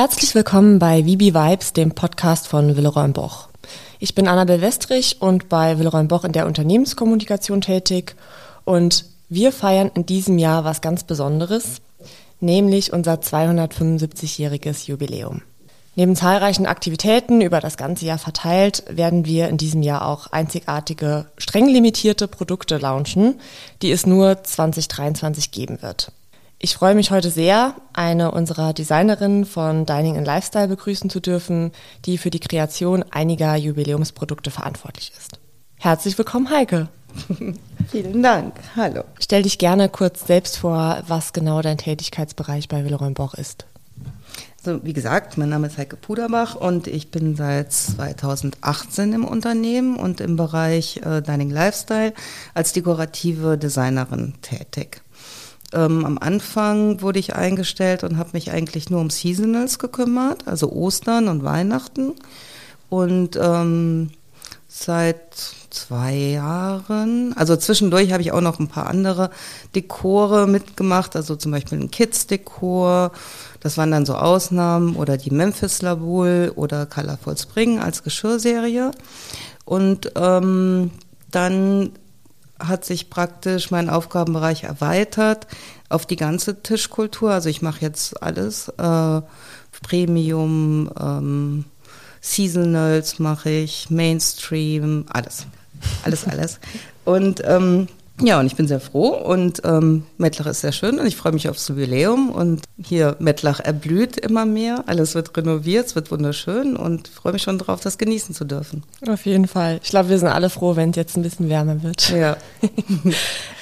Herzlich willkommen bei Vibi Vibes, dem Podcast von Willeroy Boch. Ich bin Annabel Westrich und bei Willeroy Boch in der Unternehmenskommunikation tätig und wir feiern in diesem Jahr was ganz Besonderes, nämlich unser 275-jähriges Jubiläum. Neben zahlreichen Aktivitäten über das ganze Jahr verteilt, werden wir in diesem Jahr auch einzigartige, streng limitierte Produkte launchen, die es nur 2023 geben wird. Ich freue mich heute sehr, eine unserer Designerinnen von Dining and Lifestyle begrüßen zu dürfen, die für die Kreation einiger Jubiläumsprodukte verantwortlich ist. Herzlich willkommen, Heike. Vielen Dank. Hallo. Stell dich gerne kurz selbst vor, was genau dein Tätigkeitsbereich bei Willeroy Boch ist. Also wie gesagt, mein Name ist Heike Puderbach und ich bin seit 2018 im Unternehmen und im Bereich äh, Dining Lifestyle als dekorative Designerin tätig. Ähm, am Anfang wurde ich eingestellt und habe mich eigentlich nur um Seasonals gekümmert, also Ostern und Weihnachten. Und ähm, seit zwei Jahren, also zwischendurch habe ich auch noch ein paar andere Dekore mitgemacht, also zum Beispiel ein Kids-Dekor. Das waren dann so Ausnahmen oder die Memphis Labul oder Colorful Spring als Geschirrserie. Und ähm, dann hat sich praktisch mein Aufgabenbereich erweitert auf die ganze Tischkultur. Also ich mache jetzt alles, äh, Premium, ähm, Seasonals mache ich, Mainstream, alles, alles, alles. Und ähm, ja, und ich bin sehr froh und ähm, Mettlach ist sehr schön und ich freue mich aufs Jubiläum und hier Mettlach erblüht immer mehr, alles wird renoviert, es wird wunderschön und freue mich schon darauf, das genießen zu dürfen. Auf jeden Fall. Ich glaube, wir sind alle froh, wenn es jetzt ein bisschen wärmer wird. Ja.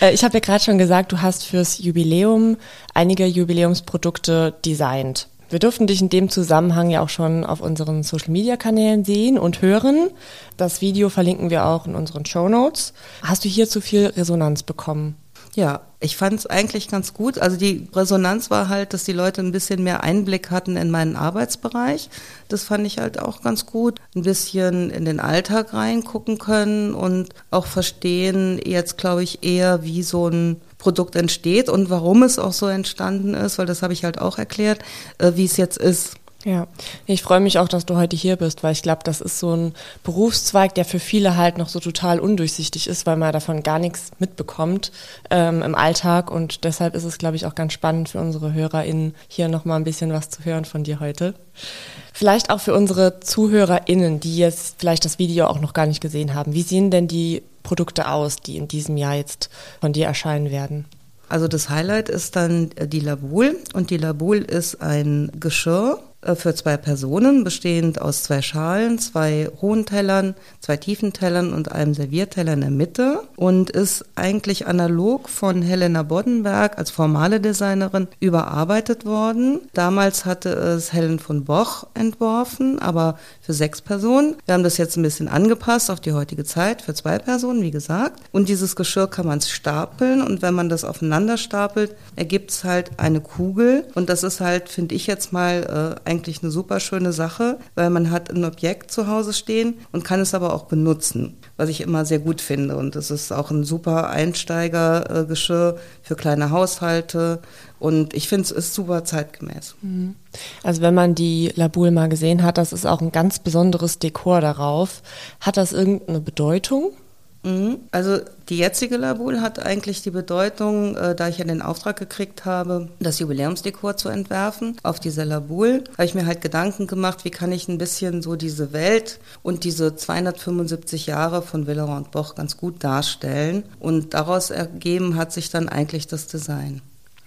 Äh, ich habe ja gerade schon gesagt, du hast fürs Jubiläum einige Jubiläumsprodukte designt. Wir durften dich in dem Zusammenhang ja auch schon auf unseren Social-Media-Kanälen sehen und hören. Das Video verlinken wir auch in unseren Show Notes. Hast du hier zu viel Resonanz bekommen? Ja, ich fand es eigentlich ganz gut. Also die Resonanz war halt, dass die Leute ein bisschen mehr Einblick hatten in meinen Arbeitsbereich. Das fand ich halt auch ganz gut. Ein bisschen in den Alltag reingucken können und auch verstehen jetzt, glaube ich, eher, wie so ein Produkt entsteht und warum es auch so entstanden ist, weil das habe ich halt auch erklärt, äh, wie es jetzt ist. Ja, ich freue mich auch, dass du heute hier bist, weil ich glaube, das ist so ein Berufszweig, der für viele halt noch so total undurchsichtig ist, weil man davon gar nichts mitbekommt ähm, im Alltag und deshalb ist es, glaube ich, auch ganz spannend für unsere HörerInnen, hier nochmal ein bisschen was zu hören von dir heute. Vielleicht auch für unsere ZuhörerInnen, die jetzt vielleicht das Video auch noch gar nicht gesehen haben. Wie sehen denn die Produkte aus, die in diesem Jahr jetzt von dir erscheinen werden? Also das Highlight ist dann die Labul und die Labul ist ein Geschirr, äh, für zwei Personen, bestehend aus zwei Schalen, zwei hohen Tellern, zwei tiefen Tellern und einem Servierteller in der Mitte und ist eigentlich analog von Helena Boddenberg als formale Designerin überarbeitet worden. Damals hatte es Helen von Boch entworfen, aber für sechs Personen. Wir haben das jetzt ein bisschen angepasst auf die heutige Zeit für zwei Personen, wie gesagt. Und dieses Geschirr kann man stapeln und wenn man das aufeinander stapelt, ergibt es halt eine Kugel und das ist halt, finde ich jetzt mal, äh, eigentlich eine super schöne Sache, weil man hat ein Objekt zu Hause stehen und kann es aber auch benutzen, was ich immer sehr gut finde. Und es ist auch ein super Einsteigergeschirr für kleine Haushalte. Und ich finde, es ist super zeitgemäß. Mhm. Also wenn man die Labul mal gesehen hat, das ist auch ein ganz besonderes Dekor darauf. Hat das irgendeine Bedeutung? Mhm. Also die jetzige Labul hat eigentlich die Bedeutung, äh, da ich ja den Auftrag gekriegt habe, das Jubiläumsdekor zu entwerfen auf dieser Labul, habe ich mir halt Gedanken gemacht, wie kann ich ein bisschen so diese Welt und diese 275 Jahre von Willeroy und Boch ganz gut darstellen. Und daraus ergeben hat sich dann eigentlich das Design.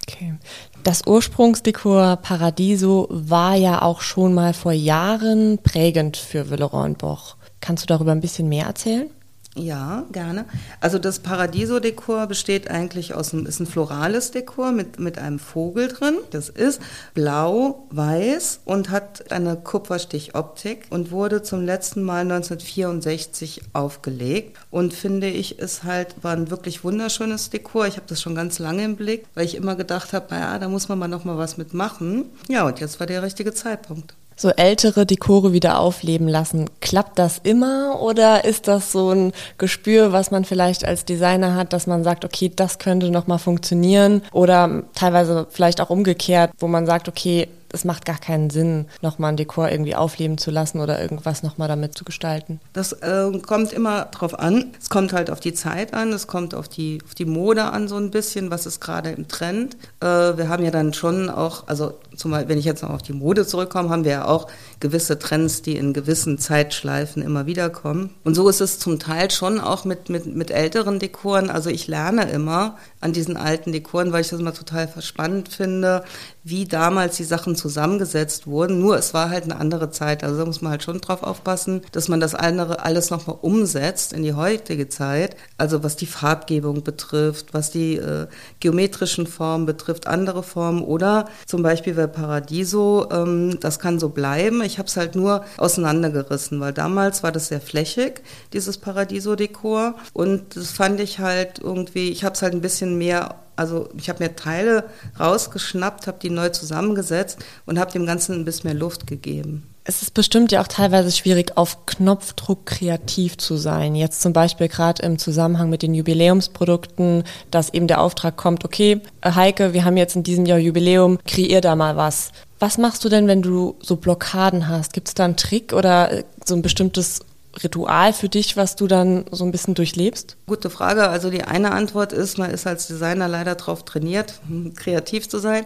Okay. Das Ursprungsdekor Paradiso war ja auch schon mal vor Jahren prägend für Willeroy und Boch. Kannst du darüber ein bisschen mehr erzählen? Ja, gerne. Also das Paradiso-Dekor besteht eigentlich aus einem, ist ein florales Dekor mit, mit einem Vogel drin. Das ist blau, weiß und hat eine Kupferstichoptik und wurde zum letzten Mal 1964 aufgelegt. Und finde ich, ist halt, war ein wirklich wunderschönes Dekor. Ich habe das schon ganz lange im Blick, weil ich immer gedacht habe, naja, da muss man mal noch mal was mitmachen. Ja, und jetzt war der richtige Zeitpunkt so ältere Dekore wieder aufleben lassen. Klappt das immer oder ist das so ein Gespür, was man vielleicht als Designer hat, dass man sagt, okay, das könnte noch mal funktionieren oder teilweise vielleicht auch umgekehrt, wo man sagt, okay, es macht gar keinen Sinn, nochmal ein Dekor irgendwie aufleben zu lassen oder irgendwas nochmal damit zu gestalten? Das äh, kommt immer drauf an. Es kommt halt auf die Zeit an, es kommt auf die, auf die Mode an so ein bisschen, was ist gerade im Trend. Äh, wir haben ja dann schon auch, also zumal, wenn ich jetzt noch auf die Mode zurückkomme, haben wir ja auch gewisse Trends, die in gewissen Zeitschleifen immer wieder kommen. Und so ist es zum Teil schon auch mit, mit, mit älteren Dekoren. Also ich lerne immer an diesen alten Dekoren, weil ich das immer total spannend finde, wie damals die Sachen zusammengesetzt wurden. Nur es war halt eine andere Zeit. Also da muss man halt schon drauf aufpassen, dass man das andere alles nochmal umsetzt in die heutige Zeit. Also was die Farbgebung betrifft, was die äh, geometrischen Formen betrifft, andere Formen oder zum Beispiel bei Paradiso, ähm, das kann so bleiben. Ich habe es halt nur auseinandergerissen, weil damals war das sehr flächig, dieses Paradiso-Dekor. Und das fand ich halt irgendwie, ich habe es halt ein bisschen mehr also ich habe mir Teile rausgeschnappt, habe die neu zusammengesetzt und habe dem Ganzen ein bisschen mehr Luft gegeben. Es ist bestimmt ja auch teilweise schwierig, auf Knopfdruck kreativ zu sein. Jetzt zum Beispiel gerade im Zusammenhang mit den Jubiläumsprodukten, dass eben der Auftrag kommt, okay, Heike, wir haben jetzt in diesem Jahr Jubiläum, kreier da mal was. Was machst du denn, wenn du so Blockaden hast? Gibt es da einen Trick oder so ein bestimmtes Ritual für dich, was du dann so ein bisschen durchlebst? Gute Frage. Also die eine Antwort ist, man ist als Designer leider darauf trainiert, kreativ zu sein.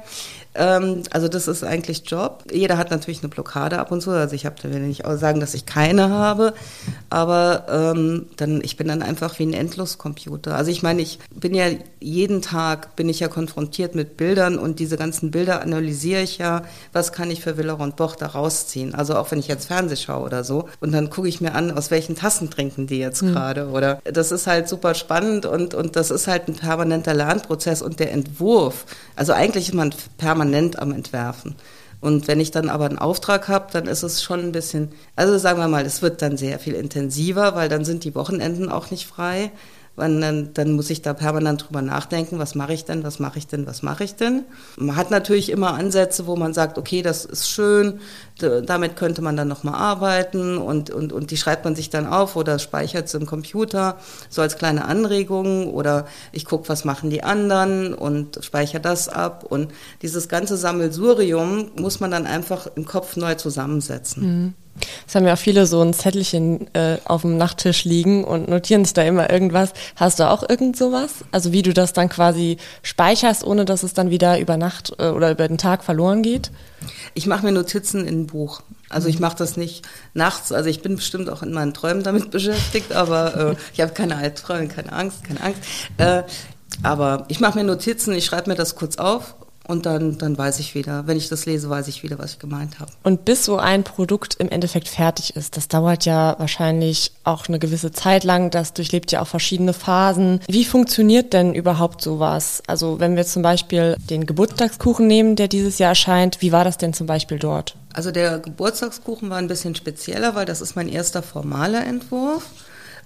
Ähm, also das ist eigentlich Job. Jeder hat natürlich eine Blockade ab und zu. Also ich habe da will nicht sagen, dass ich keine habe, aber ähm, dann ich bin dann einfach wie ein Endloscomputer. Also ich meine, ich bin ja jeden Tag bin ich ja konfrontiert mit Bildern und diese ganzen Bilder analysiere ich ja. Was kann ich für Willer und Boch da rausziehen? Also auch wenn ich jetzt Fernseh schaue oder so und dann gucke ich mir an, aus welchen Tassen trinken die jetzt mhm. gerade oder das ist halt super spannend und und das ist halt ein permanenter Lernprozess und der Entwurf. Also eigentlich ist man permanent permanent am Entwerfen. Und wenn ich dann aber einen Auftrag habe, dann ist es schon ein bisschen, also sagen wir mal, es wird dann sehr viel intensiver, weil dann sind die Wochenenden auch nicht frei. Dann, dann muss ich da permanent drüber nachdenken, was mache ich denn, was mache ich denn, was mache ich denn. Man hat natürlich immer Ansätze, wo man sagt, okay, das ist schön, damit könnte man dann nochmal arbeiten und, und, und die schreibt man sich dann auf oder speichert sie im Computer, so als kleine Anregung oder ich gucke, was machen die anderen und speichere das ab und dieses ganze Sammelsurium muss man dann einfach im Kopf neu zusammensetzen. Mhm. Es haben ja auch viele so ein Zettelchen äh, auf dem Nachttisch liegen und notieren sich da immer irgendwas. Hast du auch irgend sowas? Also wie du das dann quasi speicherst, ohne dass es dann wieder über Nacht äh, oder über den Tag verloren geht? Ich mache mir Notizen in ein Buch. Also ich mache das nicht nachts. Also ich bin bestimmt auch in meinen Träumen damit beschäftigt, aber äh, ich habe keine Albträume, keine Angst, keine Angst. Äh, aber ich mache mir Notizen, ich schreibe mir das kurz auf und dann, dann weiß ich wieder, wenn ich das lese, weiß ich wieder, was ich gemeint habe. Und bis so ein Produkt im Endeffekt fertig ist, das dauert ja wahrscheinlich auch eine gewisse Zeit lang. Das durchlebt ja auch verschiedene Phasen. Wie funktioniert denn überhaupt sowas? Also wenn wir zum Beispiel den Geburtstagskuchen nehmen, der dieses Jahr erscheint, wie war das denn zum Beispiel dort? Also der Geburtstagskuchen war ein bisschen spezieller, weil das ist mein erster formaler Entwurf.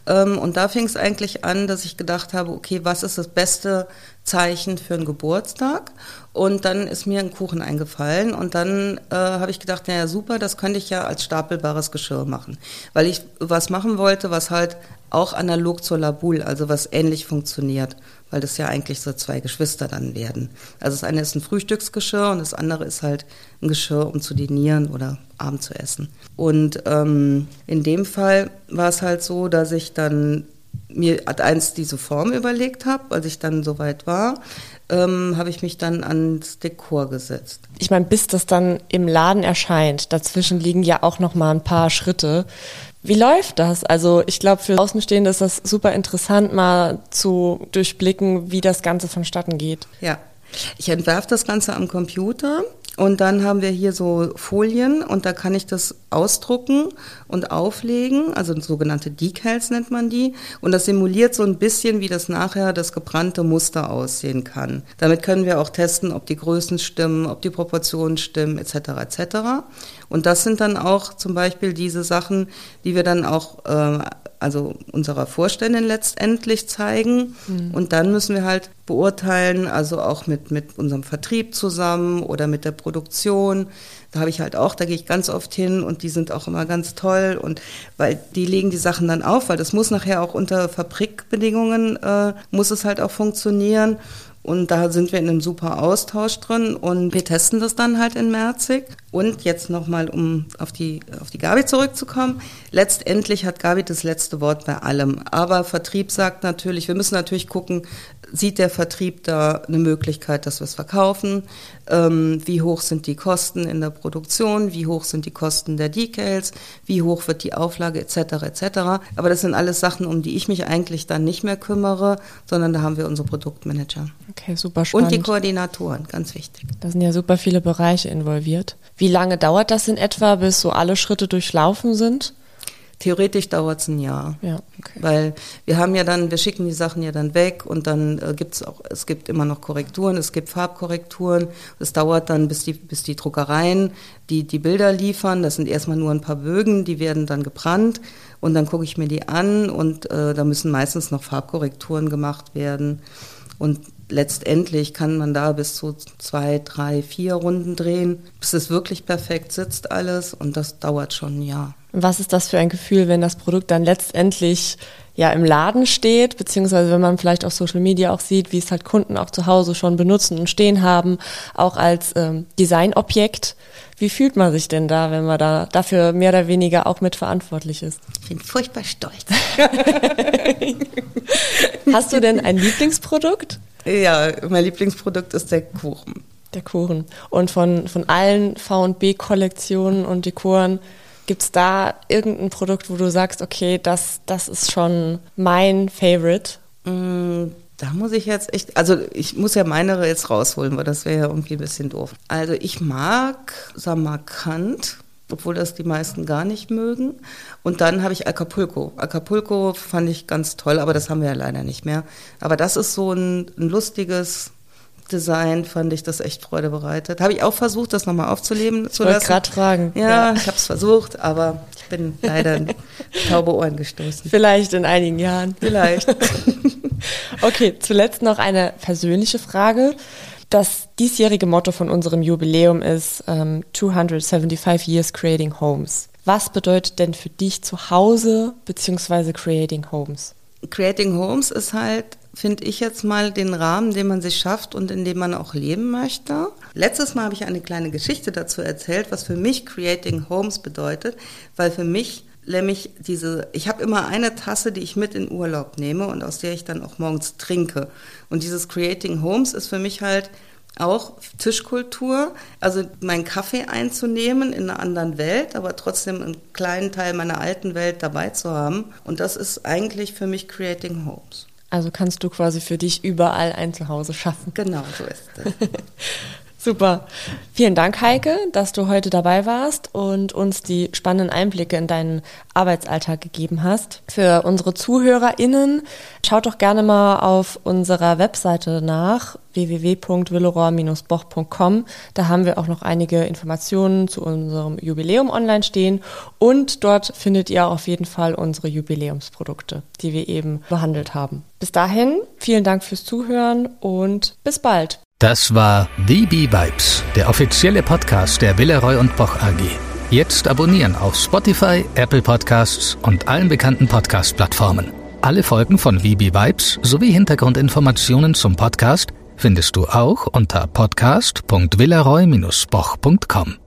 Ähm, und da fing es eigentlich an, dass ich gedacht habe, okay, was ist das beste Zeichen für einen Geburtstag? Und dann ist mir ein Kuchen eingefallen und dann äh, habe ich gedacht, naja, super, das könnte ich ja als stapelbares Geschirr machen. Weil ich was machen wollte, was halt auch analog zur Labul, also was ähnlich funktioniert, weil das ja eigentlich so zwei Geschwister dann werden. Also das eine ist ein Frühstücksgeschirr und das andere ist halt ein Geschirr, um zu dinieren oder Abend zu essen. Und ähm, in dem Fall war es halt so, dass ich dann mir eins diese Form überlegt habe, als ich dann soweit war, ähm, habe ich mich dann ans Dekor gesetzt. Ich meine, bis das dann im Laden erscheint, dazwischen liegen ja auch noch mal ein paar Schritte. Wie läuft das? Also ich glaube, für Außenstehende ist das super interessant, mal zu durchblicken, wie das Ganze vonstatten geht. Ja, ich entwerfe das Ganze am Computer und dann haben wir hier so Folien und da kann ich das ausdrucken und auflegen, also sogenannte Decals nennt man die. Und das simuliert so ein bisschen, wie das nachher das gebrannte Muster aussehen kann. Damit können wir auch testen, ob die Größen stimmen, ob die Proportionen stimmen, etc. etc. Und das sind dann auch zum Beispiel diese Sachen, die wir dann auch äh, also unserer Vorständin letztendlich zeigen. Mhm. Und dann müssen wir halt beurteilen, also auch mit, mit unserem Vertrieb zusammen oder mit der Produktion. Da habe ich halt auch, da gehe ich ganz oft hin und die sind auch immer ganz toll und weil die legen die Sachen dann auf, weil das muss nachher auch unter Fabrikbedingungen, äh, muss es halt auch funktionieren. Und da sind wir in einem super Austausch drin und wir testen das dann halt in Merzig. Und jetzt nochmal, um auf die, auf die Gabi zurückzukommen. Letztendlich hat Gabi das letzte Wort bei allem. Aber Vertrieb sagt natürlich, wir müssen natürlich gucken, sieht der Vertrieb da eine Möglichkeit, dass wir es verkaufen? Ähm, wie hoch sind die Kosten in der Produktion? Wie hoch sind die Kosten der Decals? Wie hoch wird die Auflage etc. etc. Aber das sind alles Sachen, um die ich mich eigentlich dann nicht mehr kümmere, sondern da haben wir unsere Produktmanager. Okay, super spannend. Und die Koordinatoren, ganz wichtig. Da sind ja super viele Bereiche involviert. Wie lange dauert das in etwa, bis so alle Schritte durchlaufen sind? Theoretisch dauert es ein Jahr. Ja, okay. Weil wir haben ja dann, wir schicken die Sachen ja dann weg und dann äh, gibt es auch, es gibt immer noch Korrekturen, es gibt Farbkorrekturen. Es dauert dann, bis die, bis die Druckereien die, die Bilder liefern. Das sind erstmal nur ein paar Bögen, die werden dann gebrannt und dann gucke ich mir die an und äh, da müssen meistens noch Farbkorrekturen gemacht werden. Und letztendlich kann man da bis zu zwei, drei, vier Runden drehen, bis es wirklich perfekt sitzt alles und das dauert schon ein Jahr. Was ist das für ein Gefühl, wenn das Produkt dann letztendlich ja im Laden steht, beziehungsweise wenn man vielleicht auf Social Media auch sieht, wie es halt Kunden auch zu Hause schon benutzen und stehen haben, auch als ähm, Designobjekt. Wie fühlt man sich denn da, wenn man da dafür mehr oder weniger auch mitverantwortlich ist? Ich bin furchtbar stolz. Hast du denn ein Lieblingsprodukt? Ja, mein Lieblingsprodukt ist der Kuchen. Der Kuchen. Und von, von allen V&B-Kollektionen und Dekoren, gibt es da irgendein Produkt, wo du sagst, okay, das, das ist schon mein Favorite? Mm, da muss ich jetzt echt, also ich muss ja meine jetzt rausholen, weil das wäre ja irgendwie ein bisschen doof. Also ich mag Samarkand obwohl das die meisten gar nicht mögen. Und dann habe ich Acapulco. Acapulco fand ich ganz toll, aber das haben wir ja leider nicht mehr. Aber das ist so ein, ein lustiges Design, fand ich das echt Freude bereitet. Habe ich auch versucht, das nochmal aufzuleben ich zu lassen. Gerade fragen. Ja, ja. ich habe es versucht, aber ich bin leider in taube Ohren gestoßen. Vielleicht in einigen Jahren. Vielleicht. okay, zuletzt noch eine persönliche Frage. Das diesjährige Motto von unserem Jubiläum ist ähm, 275 Years Creating Homes. Was bedeutet denn für dich zu Hause bzw. Creating Homes? Creating Homes ist halt, finde ich jetzt mal, den Rahmen, den man sich schafft und in dem man auch leben möchte. Letztes Mal habe ich eine kleine Geschichte dazu erzählt, was für mich Creating Homes bedeutet, weil für mich nämlich diese, ich habe immer eine Tasse, die ich mit in Urlaub nehme und aus der ich dann auch morgens trinke. Und dieses Creating Homes ist für mich halt auch Tischkultur, also meinen Kaffee einzunehmen in einer anderen Welt, aber trotzdem einen kleinen Teil meiner alten Welt dabei zu haben. Und das ist eigentlich für mich Creating Homes. Also kannst du quasi für dich überall ein Zuhause schaffen. Genau, so ist es. Super. Vielen Dank, Heike, dass du heute dabei warst und uns die spannenden Einblicke in deinen Arbeitsalltag gegeben hast. Für unsere ZuhörerInnen, schaut doch gerne mal auf unserer Webseite nach www.villeroy-boch.com. Da haben wir auch noch einige Informationen zu unserem Jubiläum online stehen und dort findet ihr auf jeden Fall unsere Jubiläumsprodukte, die wir eben behandelt haben. Bis dahin, vielen Dank fürs Zuhören und bis bald. Das war The Vibes, der offizielle Podcast der Villeroy und Boch AG. Jetzt abonnieren auf Spotify, Apple Podcasts und allen bekannten Podcast-Plattformen. Alle Folgen von VB Vibes sowie Hintergrundinformationen zum Podcast findest du auch unter podcast.villeroy-boch.com.